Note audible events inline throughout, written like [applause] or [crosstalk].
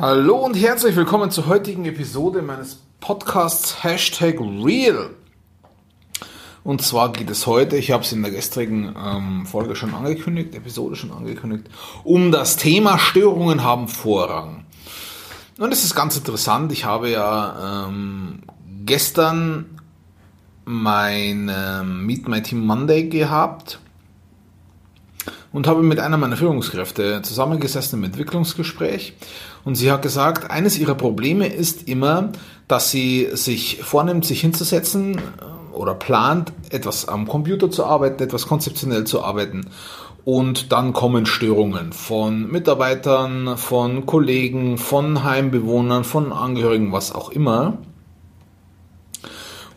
Hallo und herzlich willkommen zur heutigen Episode meines Podcasts Hashtag Real. Und zwar geht es heute, ich habe es in der gestrigen ähm, Folge schon angekündigt, Episode schon angekündigt, um das Thema Störungen haben Vorrang. Und es ist ganz interessant, ich habe ja ähm, gestern mein ähm, Meet My Team Monday gehabt und habe mit einer meiner Führungskräfte zusammengesessen im Entwicklungsgespräch und sie hat gesagt, eines ihrer Probleme ist immer, dass sie sich vornimmt, sich hinzusetzen äh, oder plant, etwas am Computer zu arbeiten, etwas konzeptionell zu arbeiten und dann kommen Störungen von Mitarbeitern, von Kollegen, von Heimbewohnern, von Angehörigen, was auch immer.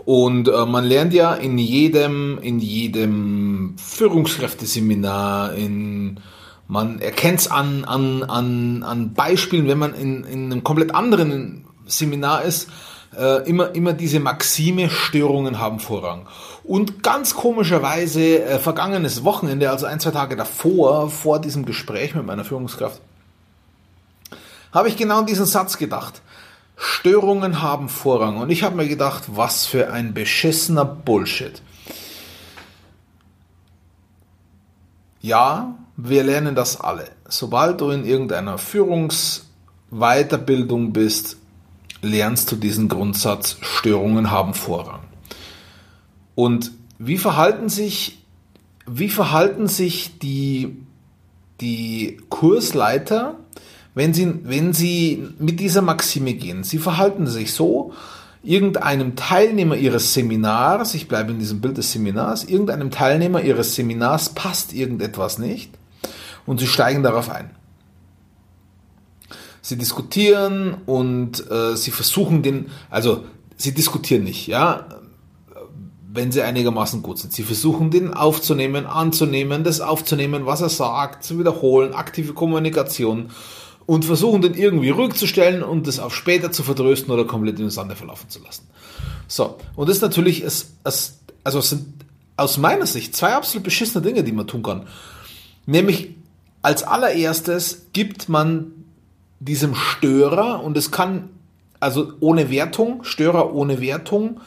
Und äh, man lernt ja in jedem, in jedem Führungskräfteseminar, in, man erkennt es an, an, an, an Beispielen, wenn man in, in einem komplett anderen Seminar ist, äh, immer, immer diese Maxime, Störungen haben Vorrang. Und ganz komischerweise, äh, vergangenes Wochenende, also ein, zwei Tage davor, vor diesem Gespräch mit meiner Führungskraft, habe ich genau an diesen Satz gedacht. Störungen haben Vorrang. Und ich habe mir gedacht, was für ein beschissener Bullshit. Ja, wir lernen das alle. Sobald du in irgendeiner Führungsweiterbildung bist, lernst du diesen Grundsatz, Störungen haben Vorrang. Und wie verhalten sich, wie verhalten sich die, die Kursleiter, wenn sie, wenn sie mit dieser Maxime gehen. Sie verhalten sich so, irgendeinem Teilnehmer ihres Seminars, ich bleibe in diesem Bild des Seminars, irgendeinem Teilnehmer ihres Seminars passt irgendetwas nicht und sie steigen darauf ein. Sie diskutieren und äh, sie versuchen den, also sie diskutieren nicht, ja, wenn sie einigermaßen gut sind. Sie versuchen den aufzunehmen, anzunehmen, das aufzunehmen, was er sagt, zu wiederholen, aktive Kommunikation und versuchen den irgendwie ruhig zu stellen und das auf später zu vertrösten oder komplett in den Sande verlaufen zu lassen. So, und das ist natürlich, es, es, also es sind aus meiner Sicht zwei absolut beschissene Dinge, die man tun kann. Nämlich als allererstes gibt man diesem Störer, und es kann, also ohne Wertung, Störer ohne Wertung,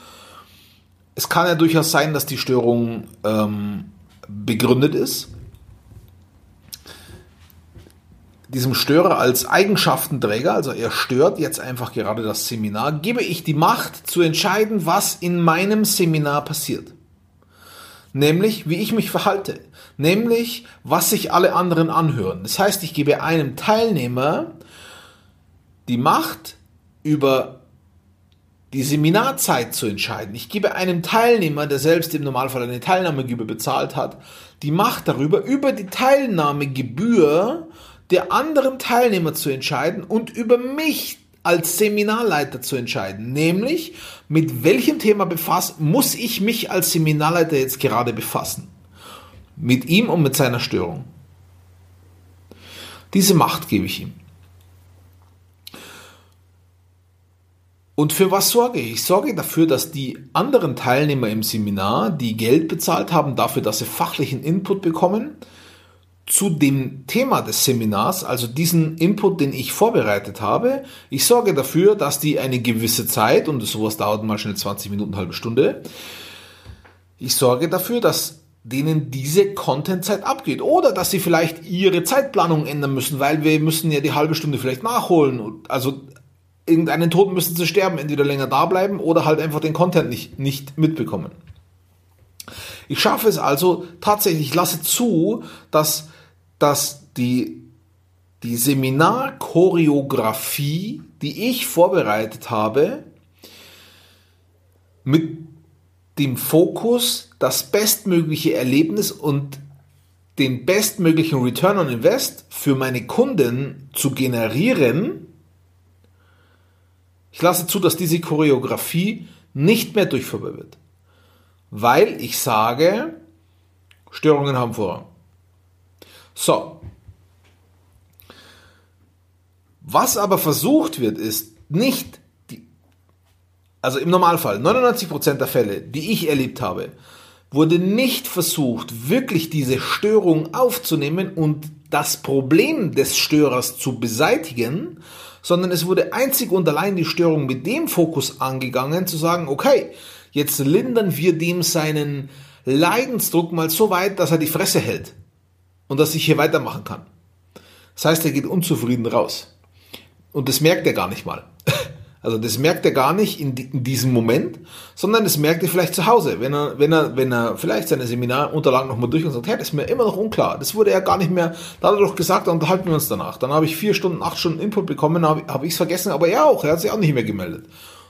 es kann ja durchaus sein, dass die Störung ähm, begründet ist. Diesem Störer als Eigenschaftenträger, also er stört jetzt einfach gerade das Seminar, gebe ich die Macht zu entscheiden, was in meinem Seminar passiert. Nämlich, wie ich mich verhalte. Nämlich, was sich alle anderen anhören. Das heißt, ich gebe einem Teilnehmer die Macht über die Seminarzeit zu entscheiden. Ich gebe einem Teilnehmer, der selbst im Normalfall eine Teilnahmegebühr bezahlt hat, die Macht darüber, über die Teilnahmegebühr der anderen Teilnehmer zu entscheiden und über mich als Seminarleiter zu entscheiden. Nämlich, mit welchem Thema befasst, muss ich mich als Seminarleiter jetzt gerade befassen? Mit ihm und mit seiner Störung. Diese Macht gebe ich ihm. Und für was sorge ich? Ich sorge dafür, dass die anderen Teilnehmer im Seminar, die Geld bezahlt haben, dafür, dass sie fachlichen Input bekommen, zu dem Thema des Seminars, also diesen Input, den ich vorbereitet habe. Ich sorge dafür, dass die eine gewisse Zeit, und sowas dauert mal schnell 20 Minuten, halbe Stunde, ich sorge dafür, dass denen diese Contentzeit abgeht oder dass sie vielleicht ihre Zeitplanung ändern müssen, weil wir müssen ja die halbe Stunde vielleicht nachholen. Also irgendeinen Tod müssen sie sterben, entweder länger da bleiben oder halt einfach den Content nicht, nicht mitbekommen. Ich schaffe es also tatsächlich, ich lasse zu, dass dass die, die Seminarchoreografie, die ich vorbereitet habe, mit dem Fokus, das bestmögliche Erlebnis und den bestmöglichen Return on Invest für meine Kunden zu generieren, ich lasse zu, dass diese Choreografie nicht mehr durchführbar wird. Weil ich sage, Störungen haben Vorrang. So. Was aber versucht wird, ist nicht die, also im Normalfall, 99% der Fälle, die ich erlebt habe, wurde nicht versucht, wirklich diese Störung aufzunehmen und das Problem des Störers zu beseitigen, sondern es wurde einzig und allein die Störung mit dem Fokus angegangen, zu sagen, okay, jetzt lindern wir dem seinen Leidensdruck mal so weit, dass er die Fresse hält und dass ich hier weitermachen kann. Das heißt, er geht unzufrieden raus. Und das merkt er gar nicht mal. [laughs] Also das merkt er gar nicht in, in, diesem Moment, sondern das merkt er vielleicht zu Hause, wenn er, wenn er, wenn er vielleicht seine Seminarunterlagen nochmal durch und sagt, hey, das ist mir immer noch unklar. Das wurde ja gar nicht mehr, da hat doch gesagt, da unterhalten wir uns danach. Dann habe ich vier Stunden, acht Stunden Input bekommen, habe hab ich es vergessen, aber er auch, er hat sich auch nicht mehr gemeldet.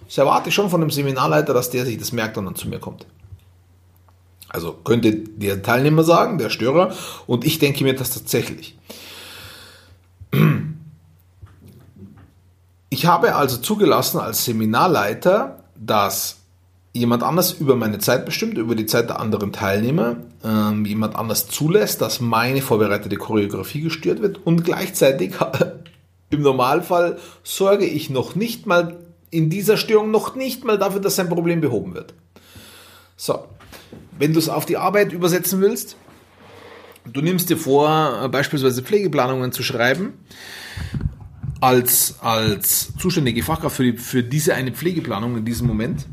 Das erwarte ich schon von dem Seminarleiter, dass der sich das merkt und dann zu mir kommt. Also könnte der Teilnehmer sagen, der Störer, und ich denke mir das tatsächlich. Ich habe also zugelassen als Seminarleiter, dass jemand anders über meine Zeit bestimmt, über die Zeit der anderen Teilnehmer, ähm, jemand anders zulässt, dass meine vorbereitete Choreografie gestört wird und gleichzeitig [laughs] im Normalfall sorge ich noch nicht mal in dieser Störung noch nicht mal dafür, dass sein Problem behoben wird. So, wenn du es auf die Arbeit übersetzen willst, du nimmst dir vor, beispielsweise Pflegeplanungen zu schreiben als, als zuständige Fachkraft für, die, für diese eine Pflegeplanung in diesem Moment,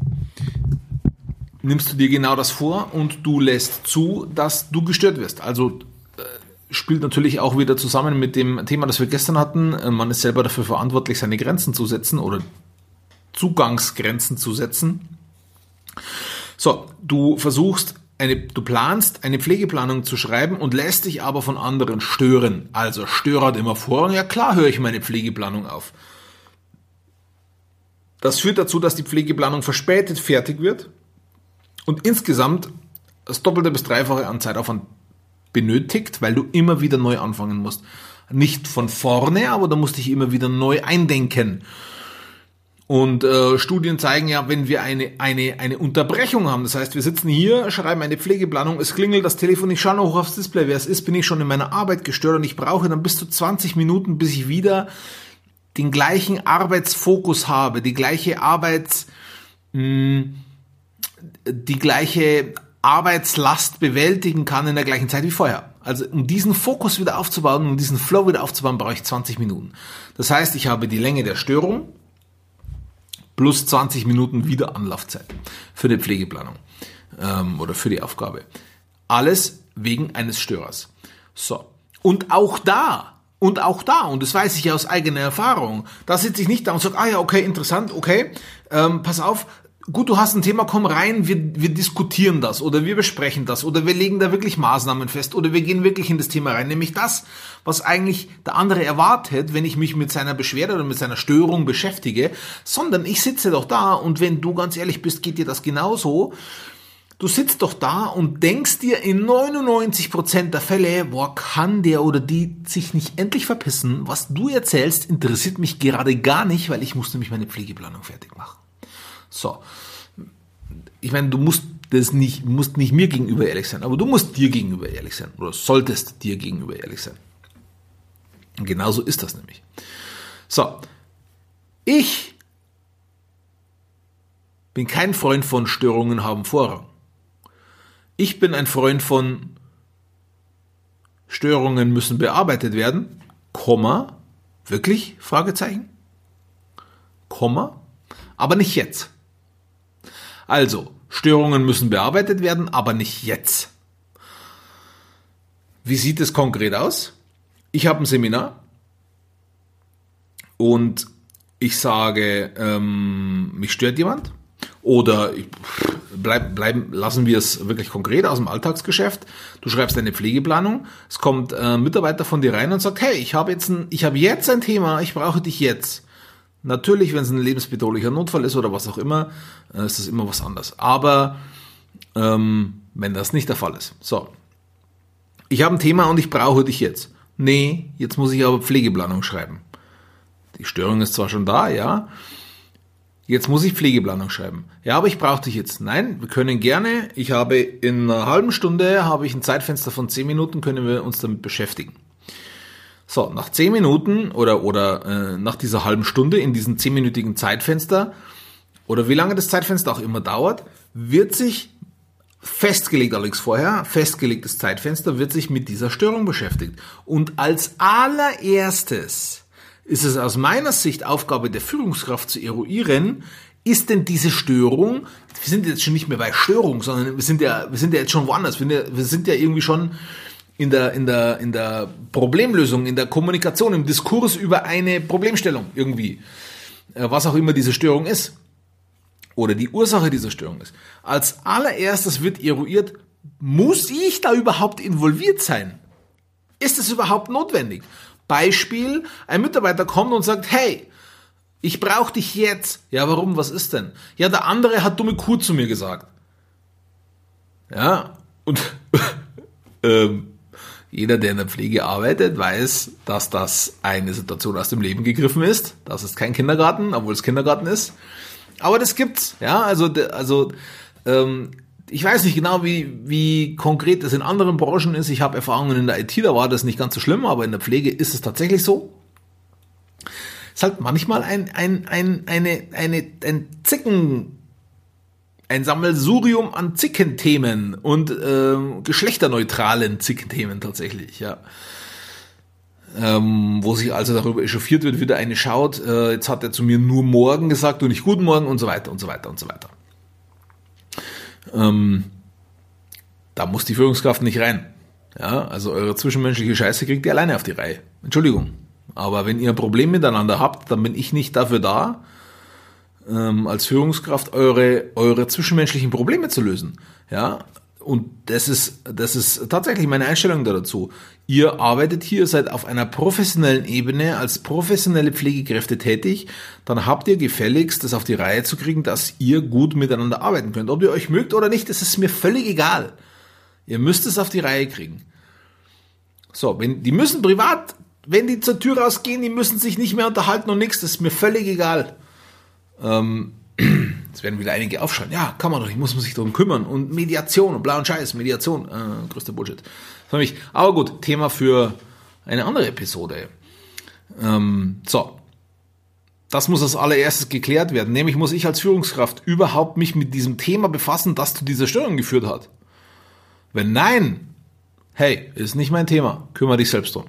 nimmst du dir genau das vor und du lässt zu, dass du gestört wirst. Also äh, spielt natürlich auch wieder zusammen mit dem Thema, das wir gestern hatten. Äh, man ist selber dafür verantwortlich, seine Grenzen zu setzen oder Zugangsgrenzen zu setzen. So, du versuchst eine, du planst eine Pflegeplanung zu schreiben und lässt dich aber von anderen stören. Also störert immer vor ja klar höre ich meine Pflegeplanung auf. Das führt dazu, dass die Pflegeplanung verspätet fertig wird und insgesamt das doppelte bis dreifache an Zeitaufwand benötigt, weil du immer wieder neu anfangen musst. Nicht von vorne, aber da musst du dich immer wieder neu eindenken. Und äh, Studien zeigen ja, wenn wir eine, eine, eine Unterbrechung haben, das heißt, wir sitzen hier, schreiben eine Pflegeplanung, es klingelt das Telefon, ich schaue noch aufs Display, wer es ist, bin ich schon in meiner Arbeit gestört und ich brauche dann bis zu 20 Minuten, bis ich wieder den gleichen Arbeitsfokus habe, die gleiche Arbeits, mh, hm, die gleiche Arbeitslast bewältigen kann in der gleichen Zeit wie vorher. Also um diesen Fokus wieder aufzubauen, um diesen Flow wieder aufzubauen, brauche ich 20 Minuten. Das heißt, ich habe die Länge der Störung, plus 20 Minuten wieder Anlaufzeit für die Pflegeplanung ähm, oder für die Aufgabe. Alles wegen eines Störers. So. Und auch da, und auch da, und das weiß ich aus eigener Erfahrung, da sitze ich nicht da und sage, ah ja, okay, interessant, okay, ähm, pass auf, gut, du hast ein Thema, komm rein, wir, wir diskutieren das oder wir besprechen das oder wir legen da wirklich Maßnahmen fest oder wir gehen wirklich in das Thema rein, nämlich das, was eigentlich der andere erwartet, wenn ich mich mit seiner Beschwerde oder mit seiner Störung beschäftige, sondern ich sitze doch da und wenn du ganz ehrlich bist, geht dir das genauso. Du sitzt doch da und denkst dir in 99% der Fälle, boah, kann der oder die sich nicht endlich verpissen? Was du erzählst, interessiert mich gerade gar nicht, weil ich muss nämlich meine Pflegeplanung fertig machen. So. Ich meine, du musst das nicht, musst nicht mir gegenüber ehrlich sein, aber du musst dir gegenüber ehrlich sein oder solltest dir gegenüber ehrlich sein. Und genauso ist das nämlich. So. Ich bin kein Freund von Störungen haben Vorrang. Ich bin ein Freund von Störungen müssen bearbeitet werden, Komma, wirklich? Fragezeichen? Komma, aber nicht jetzt. Also, Störungen müssen bearbeitet werden, aber nicht jetzt. Wie sieht es konkret aus? Ich habe ein Seminar und ich sage, ähm, mich stört jemand oder bleib, bleib, lassen wir es wirklich konkret aus dem Alltagsgeschäft. Du schreibst eine Pflegeplanung, es kommt ein Mitarbeiter von dir rein und sagt, hey, ich habe jetzt ein, ich habe jetzt ein Thema, ich brauche dich jetzt. Natürlich, wenn es ein lebensbedrohlicher Notfall ist oder was auch immer, äh, ist das immer was anderes. Aber ähm, wenn das nicht der Fall ist. So. Ich habe ein Thema und ich brauche dich jetzt. Nee, jetzt muss ich aber Pflegeplanung schreiben. Die Störung ist zwar schon da, ja. Jetzt muss ich Pflegeplanung schreiben. Ja, aber ich brauche dich jetzt. Nein, wir können gerne. Ich habe in einer halben Stunde habe ich ein Zeitfenster von zehn Minuten, können wir uns damit beschäftigen. So, nach zehn Minuten oder, oder äh, nach dieser halben Stunde in diesem zehnminütigen Zeitfenster oder wie lange das Zeitfenster auch immer dauert, wird sich festgelegt allerdings vorher, festgelegtes Zeitfenster, wird sich mit dieser Störung beschäftigt. Und als allererstes ist es aus meiner Sicht Aufgabe der Führungskraft zu eruieren, ist denn diese Störung, wir sind jetzt schon nicht mehr bei Störung, sondern wir sind ja, wir sind ja jetzt schon woanders, wir sind ja, wir sind ja irgendwie schon in der, in der, in der Problemlösung, in der Kommunikation, im Diskurs über eine Problemstellung irgendwie. Äh, was auch immer diese Störung ist. Oder die Ursache dieser Störung ist. Als allererstes wird eruiert, muss ich da überhaupt involviert sein? Ist es überhaupt notwendig? Beispiel, ein Mitarbeiter kommt und sagt, hey, ich brauche dich jetzt. Ja, warum? Was ist denn? Ja, der andere hat dumme Kuh zu mir gesagt. Ja, und [laughs] ähm, jeder, der in der Pflege arbeitet, weiß, dass das eine Situation aus dem Leben gegriffen ist. Das ist kein Kindergarten, obwohl es Kindergarten ist. Aber das gibt's. Ja, also, also ähm, ich weiß nicht genau, wie, wie konkret das in anderen Branchen ist. Ich habe Erfahrungen in der IT, da war das nicht ganz so schlimm, aber in der Pflege ist es tatsächlich so. Es ist halt manchmal ein, ein, ein, eine, eine, ein Zicken, ein Sammelsurium an Zickenthemen und äh, geschlechterneutralen Zickenthemen tatsächlich, ja. Ähm, wo sich also darüber echauffiert wird, wieder eine schaut, äh, jetzt hat er zu mir nur morgen gesagt und nicht guten Morgen und so weiter und so weiter und so weiter. Ähm, da muss die Führungskraft nicht rein. Ja, also eure zwischenmenschliche Scheiße kriegt ihr alleine auf die Reihe. Entschuldigung. Aber wenn ihr ein Problem miteinander habt, dann bin ich nicht dafür da, ähm, als Führungskraft eure, eure zwischenmenschlichen Probleme zu lösen. Ja, und das ist, das ist tatsächlich meine Einstellung dazu. Ihr arbeitet hier, seid auf einer professionellen Ebene als professionelle Pflegekräfte tätig, dann habt ihr gefälligst, das auf die Reihe zu kriegen, dass ihr gut miteinander arbeiten könnt. Ob ihr euch mögt oder nicht, das ist mir völlig egal. Ihr müsst es auf die Reihe kriegen. So, wenn, die müssen privat, wenn die zur Tür rausgehen, die müssen sich nicht mehr unterhalten und nichts, das ist mir völlig egal. Ähm, [clears throat] Jetzt werden wieder einige aufschreien. Ja, kann man doch, ich muss sich darum kümmern. Und Mediation und bla Scheiß, Mediation, äh, größter Bullshit. Für mich. Aber gut, Thema für eine andere Episode. Ähm, so. Das muss als allererstes geklärt werden. Nämlich muss ich als Führungskraft überhaupt mich mit diesem Thema befassen, das zu dieser Störung geführt hat. Wenn nein, hey, ist nicht mein Thema, kümmere dich selbst drum.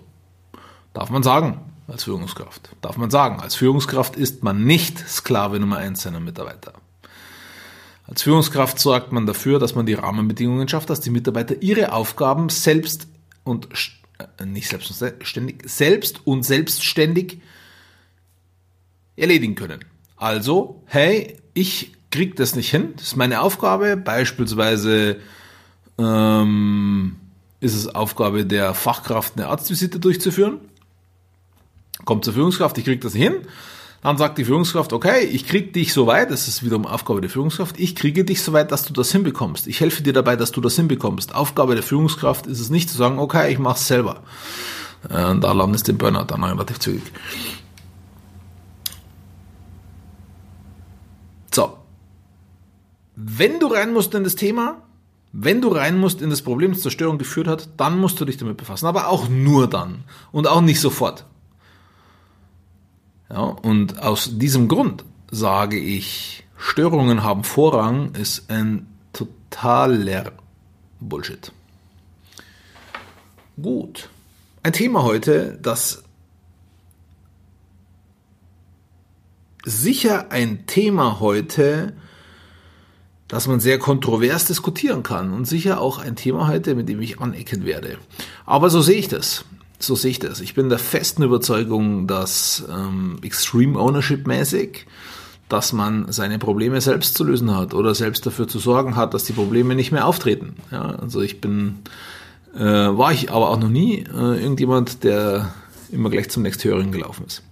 Darf man sagen als Führungskraft. Darf man sagen, als Führungskraft ist man nicht Sklave Nummer eins seiner Mitarbeiter. Als Führungskraft sorgt man dafür, dass man die Rahmenbedingungen schafft, dass die Mitarbeiter ihre Aufgaben selbst und äh, nicht selbstständig, selbst und selbstständig erledigen können. Also, hey, ich krieg das nicht hin, das ist meine Aufgabe. Beispielsweise ähm, ist es Aufgabe der Fachkraft, eine Arztvisite durchzuführen kommt zur Führungskraft, ich krieg das hin. Dann sagt die Führungskraft, okay, ich krieg dich so weit, das ist wiederum Aufgabe der Führungskraft, ich kriege dich so weit, dass du das hinbekommst. Ich helfe dir dabei, dass du das hinbekommst. Aufgabe der Führungskraft ist es nicht zu sagen, okay, ich mach's selber. Äh, und da landest du den Burnout dann relativ zügig. So. Wenn du rein musst in das Thema, wenn du rein musst in das Problem, das zur Störung geführt hat, dann musst du dich damit befassen. Aber auch nur dann. Und auch nicht sofort. Ja, und aus diesem Grund sage ich, Störungen haben Vorrang ist ein totaler Bullshit. Gut. Ein Thema heute, das sicher ein Thema heute, das man sehr kontrovers diskutieren kann und sicher auch ein Thema heute, mit dem ich anecken werde. Aber so sehe ich das. So sehe ich das. Ich bin der festen Überzeugung, dass ähm, Extreme Ownership mäßig, dass man seine Probleme selbst zu lösen hat oder selbst dafür zu sorgen hat, dass die Probleme nicht mehr auftreten. Ja, also ich bin, äh, war ich aber auch noch nie äh, irgendjemand, der immer gleich zum nächsthöheren gelaufen ist.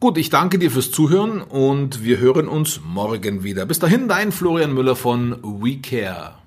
Gut, ich danke dir fürs Zuhören und wir hören uns morgen wieder. Bis dahin, dein Florian Müller von WeCare.